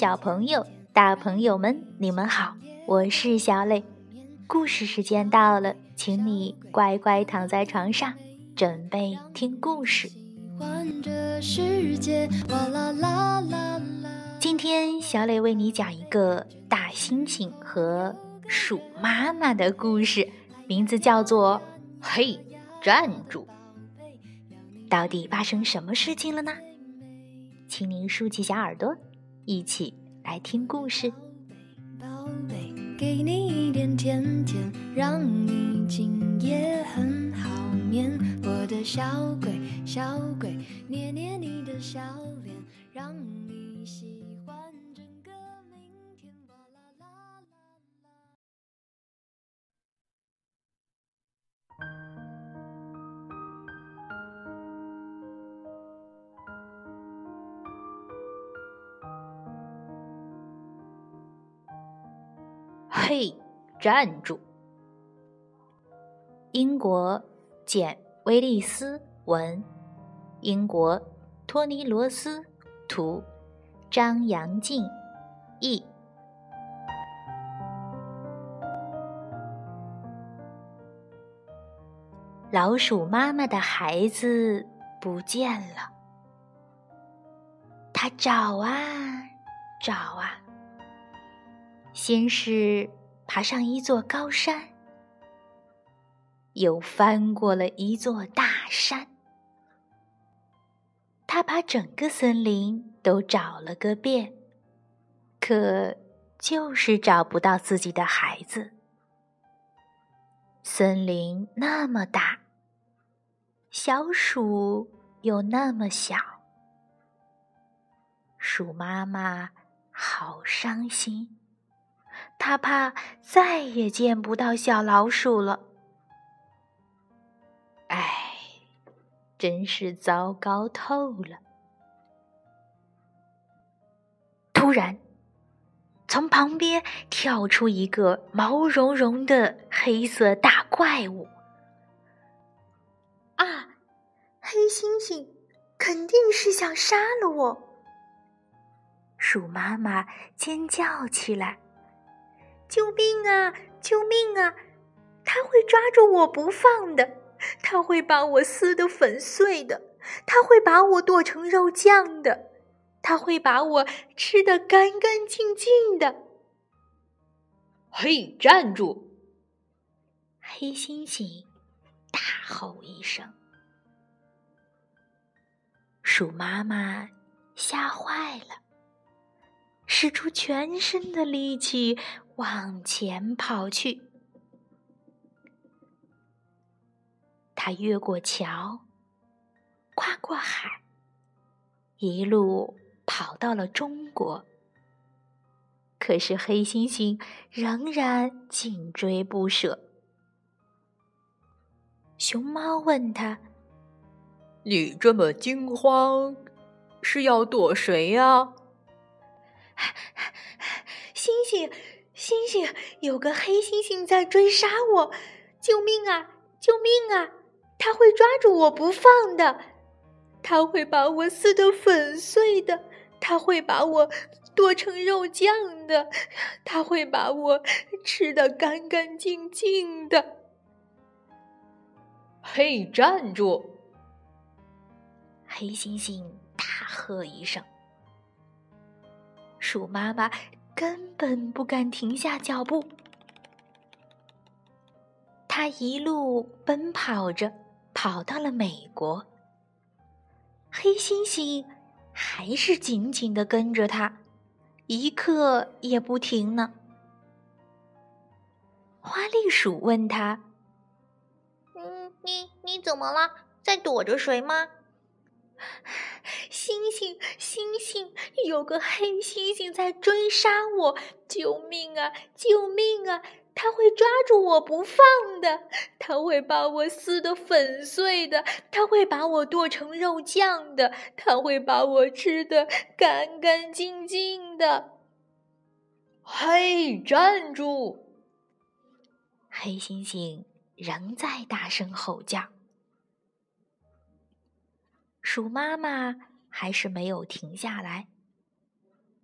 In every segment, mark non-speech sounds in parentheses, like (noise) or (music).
小朋友、大朋友们，你们好，我是小磊。故事时间到了，请你乖乖躺在床上，准备听故事。今天小磊为你讲一个大猩猩和鼠妈妈的故事，名字叫做“嘿，站住”。到底发生什么事情了呢？请您竖起小耳朵，一起来听故事。宝贝给你一点甜甜，让你今夜很好眠。我的小鬼，小鬼，捏捏你的小脸，让嘿，站住！英国简·威利斯文，英国托尼·罗斯图，张扬静译。老鼠妈妈的孩子不见了，它找啊找啊，先是。爬上一座高山，又翻过了一座大山。他把整个森林都找了个遍，可就是找不到自己的孩子。森林那么大，小鼠又那么小，鼠妈妈好伤心。他怕再也见不到小老鼠了。哎，真是糟糕透了！突然，从旁边跳出一个毛茸茸的黑色大怪物。啊，黑猩猩肯定是想杀了我！鼠妈妈尖叫起来。救命啊！救命啊！他会抓住我不放的，他会把我撕得粉碎的，他会把我剁成肉酱的，他会把我吃得干干净净的。嘿，站住！黑猩猩大吼一声，鼠妈妈吓坏了，使出全身的力气。往前跑去，他越过桥，跨过海，一路跑到了中国。可是黑猩猩仍然紧追不舍。熊猫问他：“你这么惊慌，是要躲谁呀？”星 (laughs) 星。星星，有个黑猩猩在追杀我！救命啊！救命啊！他会抓住我不放的，他会把我撕得粉碎的，他会把我剁成肉酱的，他会把我吃得干干净净的。嘿，站住！黑猩猩大喝一声，鼠妈妈。根本不敢停下脚步，他一路奔跑着，跑到了美国。黑猩猩还是紧紧的跟着他，一刻也不停呢。花栗鼠问他：“嗯，你你怎么了？在躲着谁吗？”星星，星星，有个黑猩猩在追杀我！救命啊！救命啊！他会抓住我不放的，他会把我撕得粉碎的，他会把我剁成肉酱的，他会把我吃得干干净净的。嘿，站住！黑猩猩仍在大声吼叫。鼠妈妈还是没有停下来。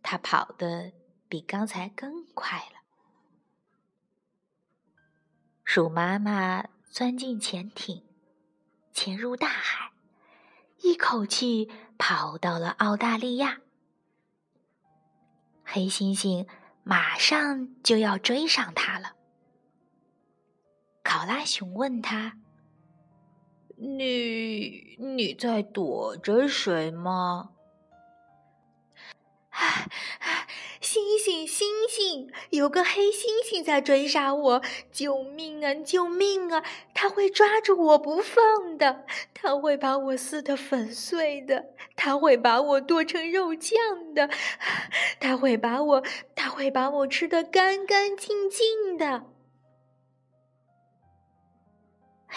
他跑得比刚才更快了。鼠妈妈钻进潜艇，潜入大海，一口气跑到了澳大利亚。黑猩猩马上就要追上它了。考拉熊问他：“你你在躲着谁吗？”！星星，星星，有个黑猩猩在追杀我！救命啊！救命啊！他会抓住我不放的，他会把我撕得粉碎的，他会把我剁成肉酱的，他会把我，他会把我吃得干干净净的。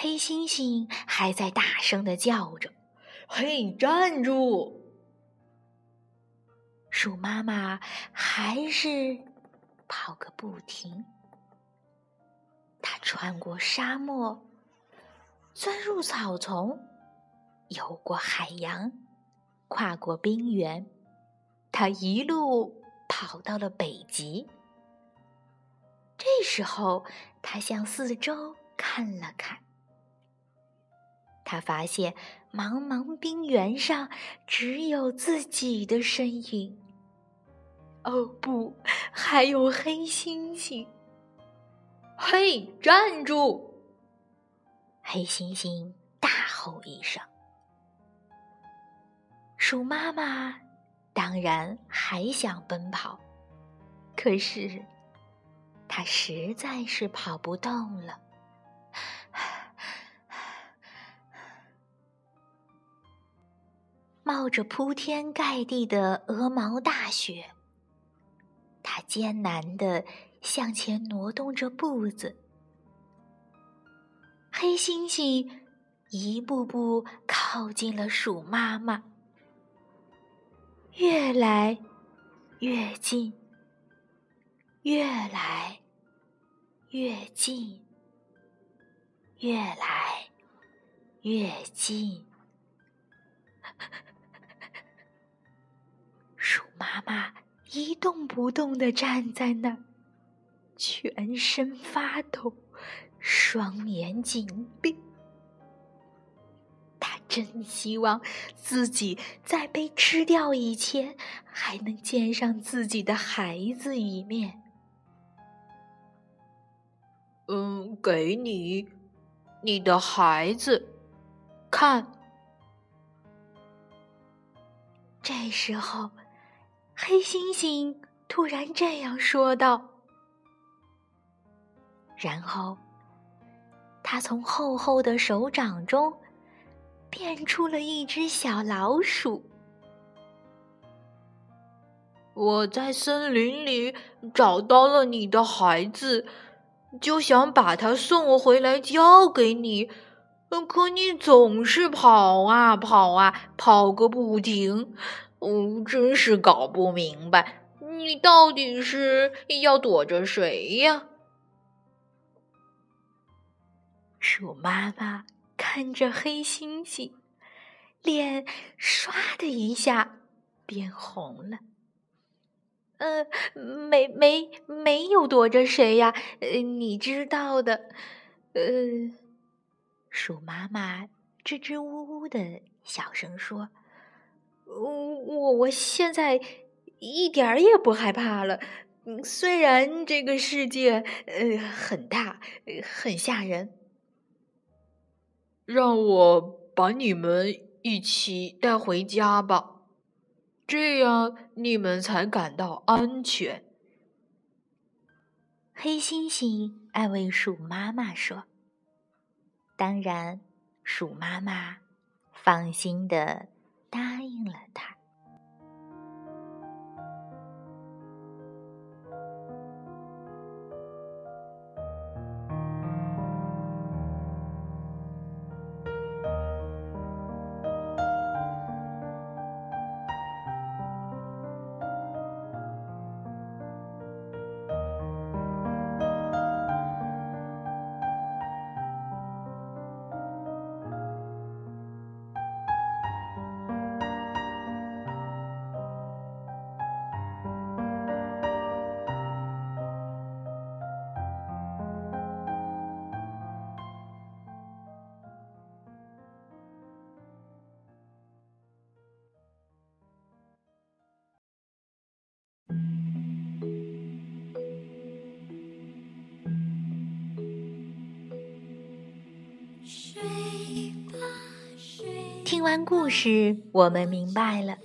黑猩猩还在大声的叫着：“嘿，站住！”鼠妈妈还是跑个不停。它穿过沙漠，钻入草丛，游过海洋，跨过冰原，它一路跑到了北极。这时候，它向四周看了看，他发现。茫茫冰原上，只有自己的身影。哦不，还有黑猩猩！嘿，站住！黑猩猩大吼一声。鼠妈妈当然还想奔跑，可是它实在是跑不动了。冒着铺天盖地的鹅毛大雪，它艰难地向前挪动着步子。黑猩猩一步步靠近了鼠妈妈，越来越近，越来越近，越来越近。妈妈一动不动地站在那儿，全身发抖，双眼紧闭。他真希望自己在被吃掉以前，还能见上自己的孩子一面。嗯，给你，你的孩子，看。这时候。黑猩猩突然这样说道，然后他从厚厚的手掌中变出了一只小老鼠。我在森林里找到了你的孩子，就想把他送回来交给你，可你总是跑啊跑啊，跑个不停。哦，真是搞不明白，你到底是要躲着谁呀？鼠妈妈看着黑猩猩，脸唰的一下变红了。呃，没没没有躲着谁呀？呃，你知道的。呃，鼠妈妈支支吾吾的小声说。我我现在一点儿也不害怕了。虽然这个世界呃很大，很吓人。让我把你们一起带回家吧，这样你们才感到安全。黑猩猩安慰鼠妈妈说：“当然，鼠妈妈放心的。”答应了他。听完故事，我们明白了，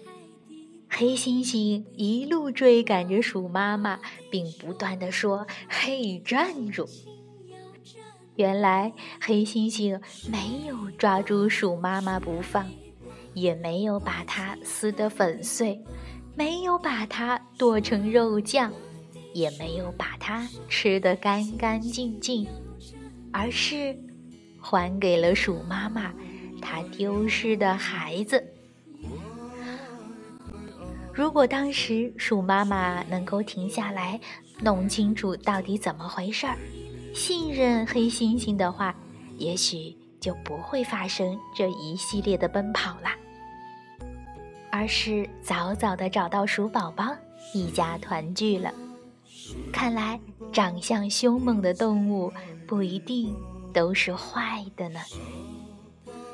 黑猩猩一路追赶着鼠妈妈，并不断的说：“嘿，站住！”原来黑猩猩没有抓住鼠妈妈不放，也没有把它撕得粉碎，没有把它剁成肉酱，也没有把它吃得干干净净，而是还给了鼠妈妈它丢失的孩子。如果当时鼠妈妈能够停下来，弄清楚到底怎么回事儿。信任黑猩猩的话，也许就不会发生这一系列的奔跑啦，而是早早的找到鼠宝宝，一家团聚了。看来长相凶猛的动物不一定都是坏的呢。